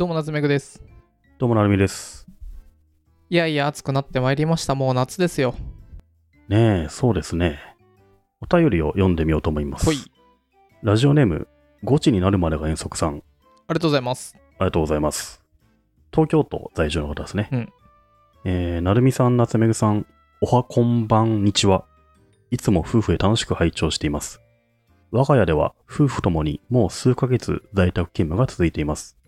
どうも夏目ぐです。どうもなるみです。いやいや、暑くなってまいりました。もう夏ですよ。ねえ、そうですね。お便りを読んでみようと思いますほい。。ラジオネーム、ゴチになるまでが遠足さん、ありがとうございます。ありがとうございます。東京都在住の方ですね。うんえー、なるみさん、夏目ぐさん、おはこんばんにちは。いつも夫婦で楽しく拝聴しています。我が家では夫婦ともにもう数ヶ月在宅勤務が続いています。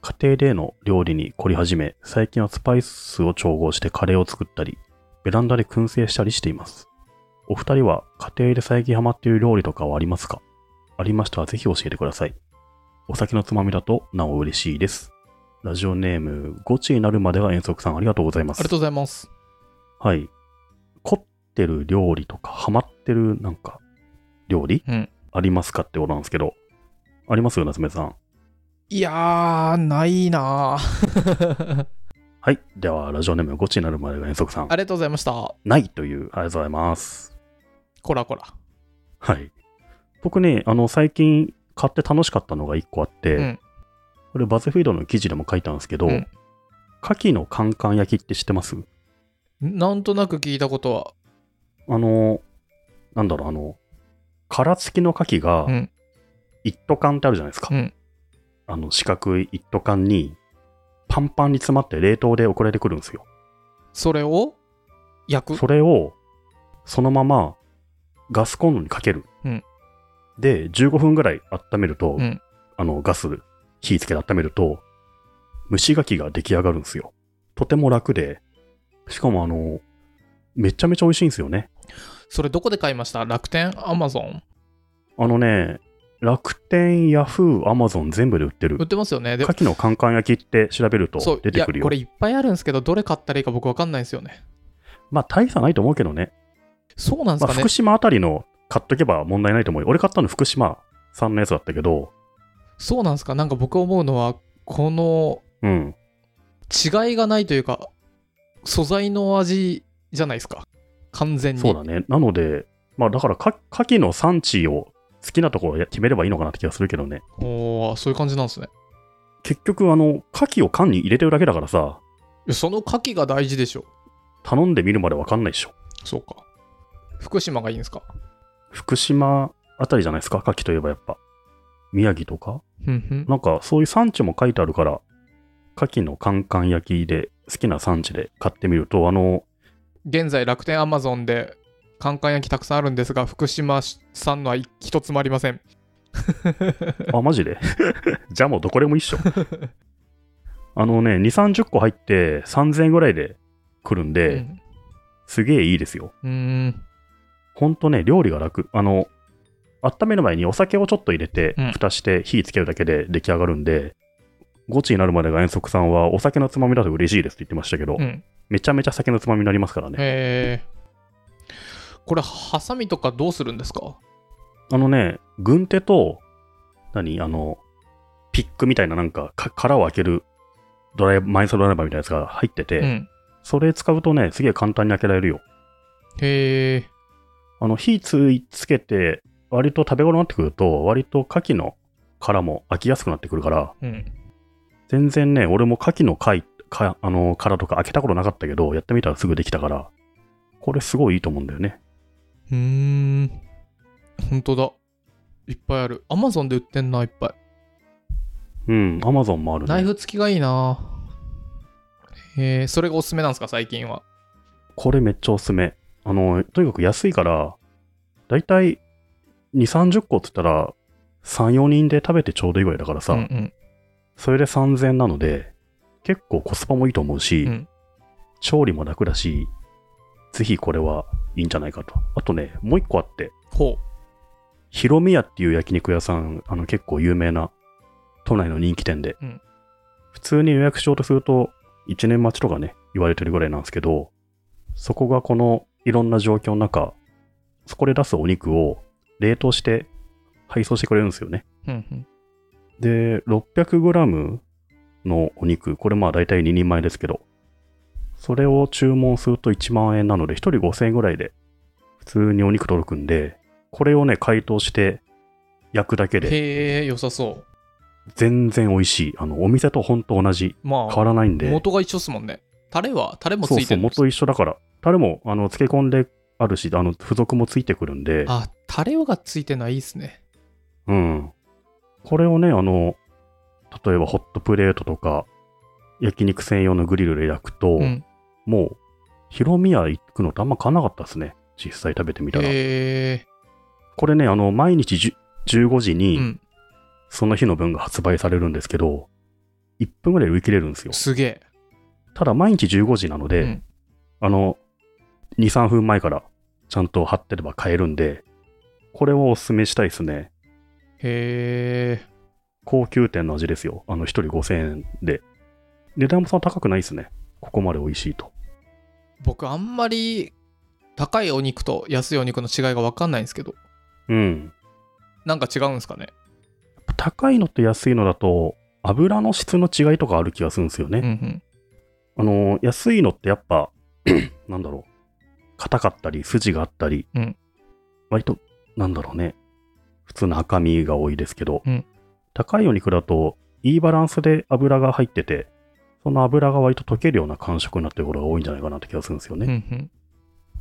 家庭での料理に凝り始め、最近はスパイスを調合してカレーを作ったり、ベランダで燻製したりしています。お二人は家庭で最近ハマっている料理とかはありますか？ありましたらぜひ教えてください。お酒のつまみだとなお嬉しいです。ラジオネーム、ゴチになるまでが遠足さんありがとうございます。ありがとうございます。はい。凝ってる料理とか、ハマってるなんか、料理？うん。ありますかってことなんですけど、ありますよ、夏目さん。いやー、ないなー はい。では、ラジオネーム、ゴチになるまでが遠足さん。ありがとうございました。ないという、ありがとうございます。こらこら。はい。僕ね、あの、最近買って楽しかったのが一個あって、うんこれバズフィードの記事でも書いたんですけど、うん牡蠣のカンカン焼きって知ってます？なんとなく聞いたことは。あの、なんだろう、あの、殻付きの牡蠣がうん、一斗缶ってあるじゃないですか。うんあの、四角い一斗缶に、パンパンに詰まって冷凍で送られてくるんですよ。それを焼く？それを、そのまま、ガスコンロにかける。うんで、15分ぐらい温めると、うんあの、ガス、火つけて温めると、蒸し牡蠣が出来上がるんですよ。とても楽で、しかもあの、めちゃめちゃ美味しいんですよね。それどこで買いました？楽天？アマゾン？あのね、楽天、ヤフー、アマゾン全部で売ってる売っ。てますよね。で牡蠣のカンカン焼きって調べると出てくるよこれ。いっぱいあるんですけど、どれ買ったらいいか僕わかんないんですよね。まあ大差ないと思うけどね。そうなんですかねまあ福。島あたりの買っとけば問題ないと思うよ。俺買ったの福島さんのやつだったけど、そうなんですかなんか僕思うのは、このうん。違いがないというか、素材の味じゃないですか。完全に。そうだね。なので、まあだからか牡蠣の産地を好きなところを決めればいいのかなって気がするけどね。おーそういう感じなんですね。結局あの、牡蠣を缶に入れてるだけだからさ、いやその牡蠣が大事でしょ。頼んでみるまでわかんないでしょ。そうか。福島がいいんですか？福島あたりじゃないですか、牡蠣といえばやっぱ。宮城とか？ふんふん。なんかそういう産地も書いてあるから、牡蠣のカンカン焼きで好きな産地で買ってみると、あの、現在楽天アマゾンでカンカン焼きたくさんあるんですが、福島産のは一つもありません。あ、マジで？じゃあもうどこでも一緒。あのね、2、30個入って3000円ぐらいで来るんで、うんすげえいいですよ。うーん。ほんとね、料理が楽。あの、温める前にお酒をちょっと入れてうん、蓋して火つけるだけで出来上がるんで、ゴチになるまでが遠足さんはお酒のつまみだと嬉しいですって言ってましたけど、うん。めちゃめちゃ酒のつまみになりますからね。へえ。これ、ハサミとかどうするんですか？あのね、軍手と、何？あの、ピックみたいななんか、か殻を開けるドライマイソドライバーみたいなやつが入ってて、うん。それ使うとね、すげえ簡単に開けられるよ。へえ。あの、火ついつけて、割と食べ頃になってくると、割と牡蠣の殻も開きやすくなってくるから、うん。全然ね、俺も牡蠣の貝、かあの、殻とか開けたことなかったけど、やってみたらすぐできたから、これすごいいいと思うんだよね。うーん。ほんとだ。いっぱいある。アマゾンで売ってんな、いっぱい。うん、アマゾンもあるね。ナイフ付きがいいな。へえ、それがおすすめなんですか、最近は？これめっちゃおすすめ。あの、とにかく安いから、だいたい2、30個っつったら、3、4人で食べてちょうどいいぐらいだからさ、うんうん。それで3000なので、結構コスパもいいと思うし、うん調理も楽だし、ぜひこれはいいんじゃないかと。あとね、もう一個あって、ほヒロミヤっていう焼肉屋さん、あの結構有名な都内の人気店で、うん普通に予約しようとすると1年待ちとかね、言われてるぐらいなんですけど、そこがこのいろんな状況の中、そこで出すお肉を冷凍して配送してくれるんですよね。う。うんうん。で、600g のお肉、これまあ大体2人前ですけど、それを注文すると1万円なので、1人5000円ぐらいで普通にお肉届くんで、これをね、解凍して焼くだけで、へえ、良さそ全然美味しい。あの、お店と本当同じ。ま変わらないんで。元が一緒っすもんね。タレは、タレもつそうそう、いてるんです元一緒だから。タレも、あの、漬け込んであるし、あの、付属もついてくるんで。あ、タレがついてるのはいいっすね。うん。これをね、あの、例えばホットプレートとか、焼肉専用のグリルで焼くと、うん。もう、ヒロミ屋行くのとあんま変わらなかったですね。実際食べてみたら。これね、あの、毎日じゅ15時うに、ん。その日の分が発売されるんですけど、1分ぐらいで売り切れるんですよ。すげえ。ただ、毎日15時なので、うんあの、2、3分前からちゃんと貼ってれば買えるんで、これをおすすめしたいですね。へえ。高級店の味ですよ。あの、1人5000円で。値段もそんな高くないですね。ここまで美味しいと。僕あんまり高いお肉と安いお肉の違いが分かんないんですけど、うん。なんか違うんですかね？高いのと安いのだと、油の質の違いとかある気がするんですよね。うんうん。あの、安いのってやっぱ、なんだろう。硬かったり、筋があったり、うん割と、なんだろうね。普通の赤身が多いですけど、うん高いお肉だと、いいバランスで油が入ってて、その油が割と溶けるような感触になってることが多いんじゃないかなって気がするんですよね。うんうん。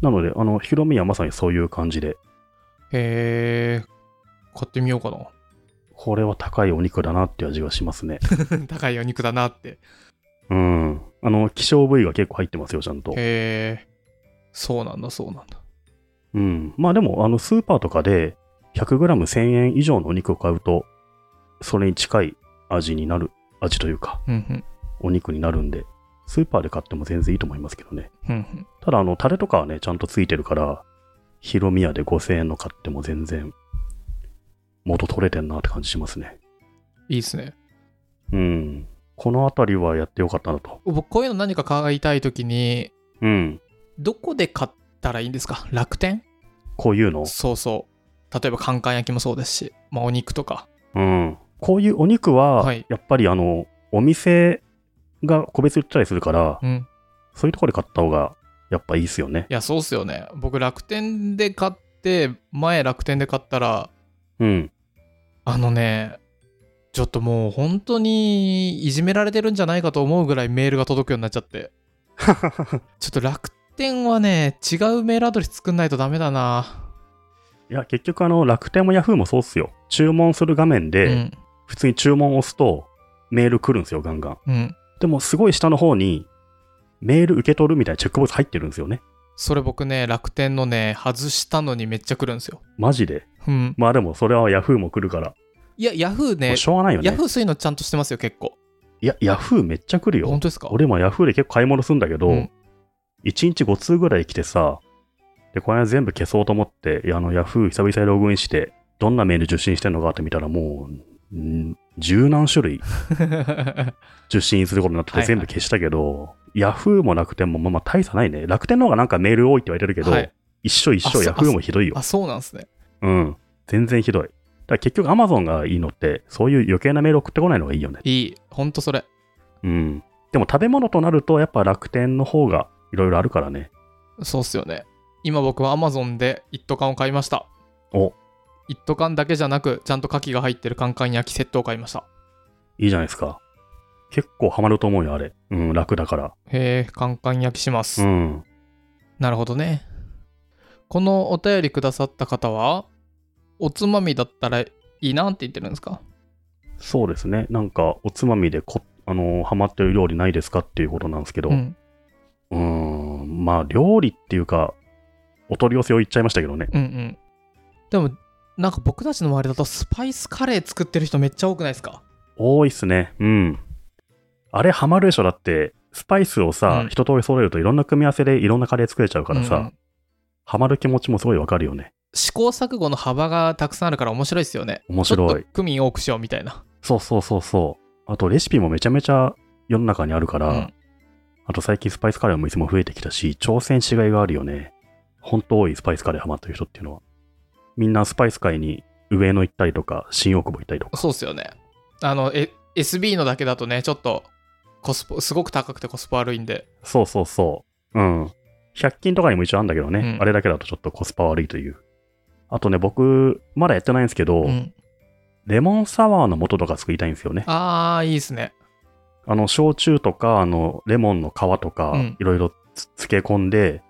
なので、あの、ヒロミはまさにそういう感じで、へえ。買ってみようかな。これは高いお肉だなっていう味がしますね。高いお肉だなって。うん。あの、希少部位が結構入ってますよ、ちゃんと。へえ。そうなんだ、そうなんだ。うん。まあでも、あの、スーパーとかで 100g1000 円以上のお肉を買うと、それに近い味になる、味というか、うんうん。お肉になるんで、スーパーで買っても全然いいと思いますけどね。ただ、あの、タレとかはね、ちゃんとついてるから、ヒロミヤで5000円の買っても全然、元取れてんなって感じしますね。いいっすね。うん。このあたりはやってよかったなと。僕、こういうの何か買いたいときに、うん。どこで買ったらいいんですか？楽天？こういうの？そうそう。例えば、カンカン焼きもそうですし、まあ、お肉とか。うん。こういうお肉は、はいやっぱりあの、お店が個別売ってたりするから、うん。そういうところで買った方が、やっぱいいっすよね。いや、そうっすよね。僕、楽天で買って、前楽天で買ったら、うん。あのね、ちょっともう本当にいじめられてるんじゃないかと思うぐらいメールが届くようになっちゃって。ちょっと楽天はね、違うメールアドレス作んないとダメだな。いや、結局あの、楽天もヤフーもそうっすよ。注文する画面うで、ん。普通に注文を押すと、メール来るんですよ、ガンガン。うん。でも、すごい下の方に、メール受け取るみたいなチェックボックス入ってるんですよね。それ僕ね、楽天のね、外したのにめっちゃ来るんですよ。マジで？うん。まあでも、それはヤフーも来るから。いや、ヤフーねしょうがないよね。ヤフーそういうのちゃんとしてますよ、結構。いや、ヤフーめっちゃ来るよ本。当ですか？俺もヤフーで結構買い物するんだけど、うん1日5通ぐらい来てさ、で、これ全部消そうと思って、あの、ヤフー久々にログインして、どんなメール受信してんのかって見たら、もう、ん十何種類 受信することになってて全部消したけど、ヤフーも楽天もまあまあ大差ないね。楽天の方がなんかメール多いって言われてるけど、はい一緒一緒、ヤフーもひどいよあ、。そうなんすね。うん。全然ひどい。だから結局 Amazon がいいのって、そういう余計なメール送ってこないのがいいよね。いい。ほんとそれ。うん。でも食べ物となると、やっぱ楽天の方がいろいろあるからね。そうっすよね。今僕は Amazon で一斗缶を買いました。お、一斗缶だけじゃなく、ちゃんと牡蠣が入ってるカンカン焼きセットを買いました。いいじゃないですか。結構ハマると思うよ、あれ。うん、楽だから。へえ、カンカン焼きします。うん。なるほどね。このお便りくださった方は、おつまみだったらいいなって言ってるんですか？そうですね。なんか、おつまみでこ、あのーハマってる料理ないですかっていうことなんですけど、う。うんーん、まあ、料理っていうか、お取り寄せを言っちゃいましたけどね。うんうん。でも、なんか僕たちの周りだとスパイスカレー作ってる人めっちゃ多くないですか？多いっすね。うん。あれハマるでしょ？だって、スパイスをさ、うん一通り揃えるといろんな組み合わせでいろんなカレー作れちゃうからさ、うんうんハマる気持ちもすごいわかるよね。試行錯誤の幅がたくさんあるから面白いですよね。面白いクミン多くしようみたいな。そうそうそうそう。あとレシピもめちゃめちゃ世の中にあるから、うんあと最近スパイスカレーもいつも増えてきたし、挑戦しがいがあるよね。ほんと多いスパイスカレーハマってる人っていうのは。みんなスパイス界に上野行ったりとか、新大久保行ったりとか。そうっすよね。あの、え SB のだけだとね、ちょっとコスパ、すごく高くてコスパ悪いんで。そうそうそう。うん。100均とかにも一応あるんだけどね、うんあれだけだとちょっとコスパ悪いという。あとね、僕、まだやってないんですけど、うん。レモンサワーの素とか作りたいんですよね。あー、いいですね。あの、焼酎とか、あの、レモンの皮とかうん、いろいろつ漬け込んで、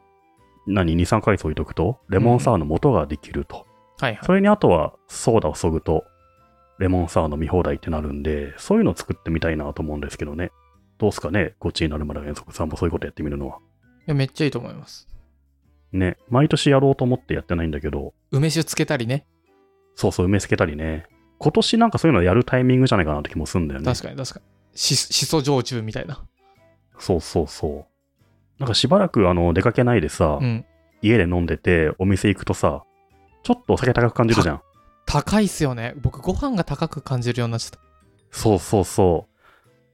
何、2、3ヶ月置いとくと、レモンサワーの素ができると。はいはい。それにあとは、ソーダを注ぐと、レモンサワー飲み放題ってなるんで、そういうのを作ってみたいなと思うんですけどね。どうすかね、こっちになるまで遠足さんもそういうことやってみるのは。いやめっちゃいいと思います。ね、毎年やろうと思ってやってないんだけど、梅酒つけたりね。そうそう、埋めつけたりね。今年なんかそういうのやるタイミングじゃないかなって気もするんだよね。確かに確かに。ししそ焼酎みたいな。そうそうそう。なんかしばらくあの出かけないでさ、うん。家で飲んでてお店行くとさ、ちょっとお酒高く感じるじゃん。高いっすよね。僕、ご飯が高く感じるようになっちゃった。そうそうそ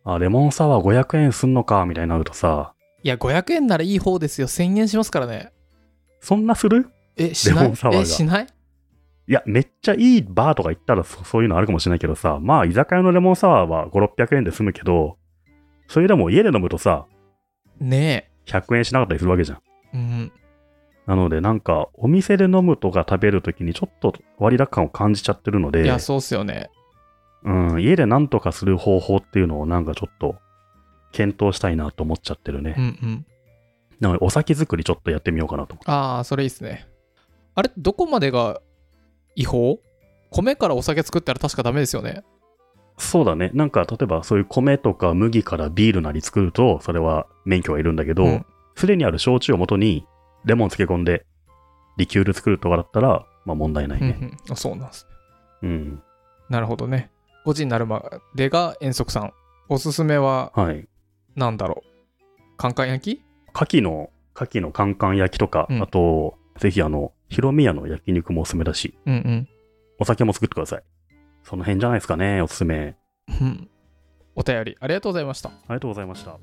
う。あ、レモンサワー500円すんのか、みたいになるとさ、いや、500円ならいい方ですよ。1000円しますからね。そんなする？え、しない？レモンサワーがえ、しない？いや、めっちゃいいバーとか行ったらそそういうのあるかもしれないけどさ、まあ居酒屋のレモンサワーは5、600円で済むけど、それでも家で飲むとさ、ね100円しなかったりするわけじゃん。え。うん。なのでなんかお店で飲むとか食べるときにちょっと割高感を感じちゃってるので、いや、そうっすよね。うん、家でなんとかする方法っていうのをなんかちょっと検討したいなと思っちゃってるね。うんうん。なのでお酒作りちょっとやってみようかなと思って。ああ、それいいっすね。あれ、どこまでが違法？米からお酒作ったら確かダメですよね。そうだね。なんか例えばそういう米とか麦からビールなり作ると、それは免許がいるんだけどうん、すで、にある焼酎を元にレモン漬け込んでリキュール作るとかだったら、まあ問題ないうんうね。んあそうなんですね。うん。なるほどね。5時になるまでが遠足さん。おすすめは、はい。なんだろう。カンカン焼き？牡蠣の、牡蠣のカンカン焼きとか、うんあと、ぜひあの、ヒロミ屋の焼肉もおすすめだし、うんうん。お酒も作ってください。その辺じゃないですかね、おすすめ。うん。お便りありがとうございました。ありがとうございました。